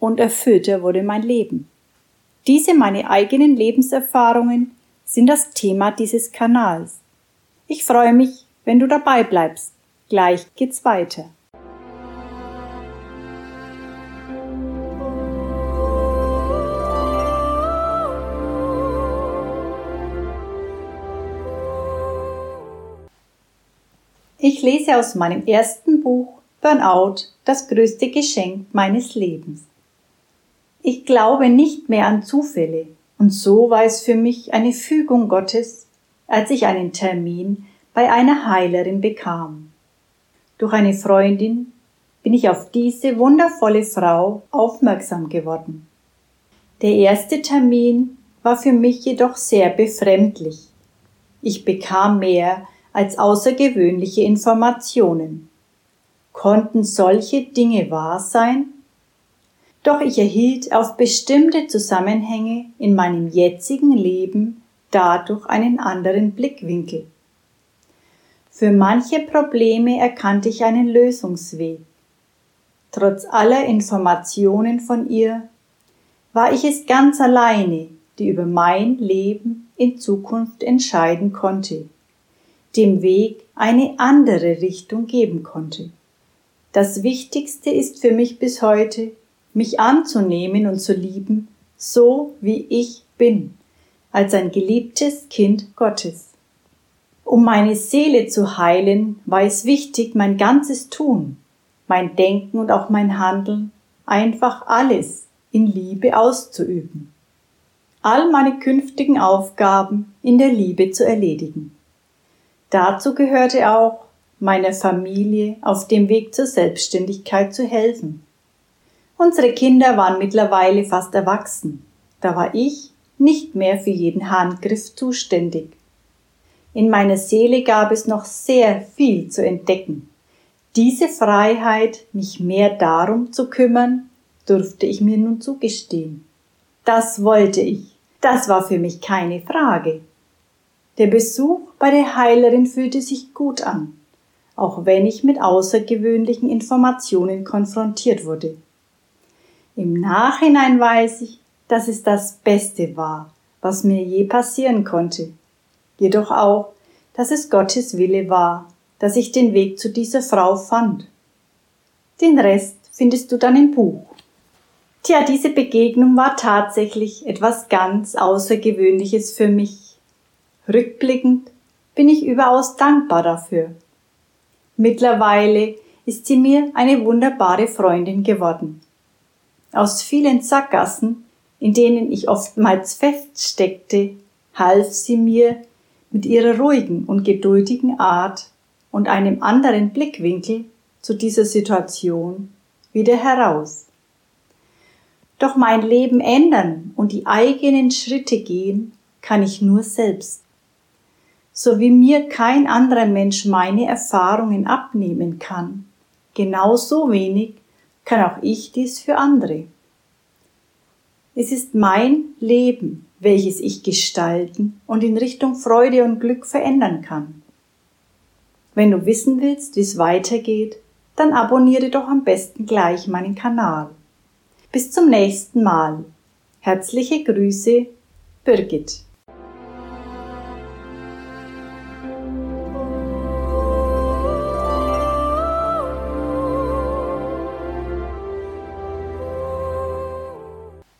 und erfüllter wurde mein Leben. Diese meine eigenen Lebenserfahrungen sind das Thema dieses Kanals. Ich freue mich, wenn du dabei bleibst. Gleich geht's weiter. Ich lese aus meinem ersten Buch Burnout, das größte Geschenk meines Lebens. Ich glaube nicht mehr an Zufälle, und so war es für mich eine Fügung Gottes, als ich einen Termin bei einer Heilerin bekam. Durch eine Freundin bin ich auf diese wundervolle Frau aufmerksam geworden. Der erste Termin war für mich jedoch sehr befremdlich. Ich bekam mehr als außergewöhnliche Informationen. Konnten solche Dinge wahr sein? Doch ich erhielt auf bestimmte Zusammenhänge in meinem jetzigen Leben dadurch einen anderen Blickwinkel. Für manche Probleme erkannte ich einen Lösungsweg. Trotz aller Informationen von ihr war ich es ganz alleine, die über mein Leben in Zukunft entscheiden konnte dem Weg eine andere Richtung geben konnte. Das Wichtigste ist für mich bis heute, mich anzunehmen und zu lieben, so wie ich bin, als ein geliebtes Kind Gottes. Um meine Seele zu heilen, war es wichtig, mein ganzes Tun, mein Denken und auch mein Handeln, einfach alles in Liebe auszuüben. All meine künftigen Aufgaben in der Liebe zu erledigen. Dazu gehörte auch, meiner Familie auf dem Weg zur Selbstständigkeit zu helfen. Unsere Kinder waren mittlerweile fast erwachsen. Da war ich nicht mehr für jeden Handgriff zuständig. In meiner Seele gab es noch sehr viel zu entdecken. Diese Freiheit, mich mehr darum zu kümmern, durfte ich mir nun zugestehen. Das wollte ich. Das war für mich keine Frage. Der Besuch bei der Heilerin fühlte sich gut an, auch wenn ich mit außergewöhnlichen Informationen konfrontiert wurde. Im Nachhinein weiß ich, dass es das Beste war, was mir je passieren konnte. Jedoch auch, dass es Gottes Wille war, dass ich den Weg zu dieser Frau fand. Den Rest findest du dann im Buch. Tja, diese Begegnung war tatsächlich etwas ganz Außergewöhnliches für mich Rückblickend bin ich überaus dankbar dafür. Mittlerweile ist sie mir eine wunderbare Freundin geworden. Aus vielen Sackgassen, in denen ich oftmals feststeckte, half sie mir mit ihrer ruhigen und geduldigen Art und einem anderen Blickwinkel zu dieser Situation wieder heraus. Doch mein Leben ändern und die eigenen Schritte gehen kann ich nur selbst so wie mir kein anderer Mensch meine Erfahrungen abnehmen kann, genauso wenig kann auch ich dies für andere. Es ist mein Leben, welches ich gestalten und in Richtung Freude und Glück verändern kann. Wenn du wissen willst, wie es weitergeht, dann abonniere doch am besten gleich meinen Kanal. Bis zum nächsten Mal. Herzliche Grüße, Birgit.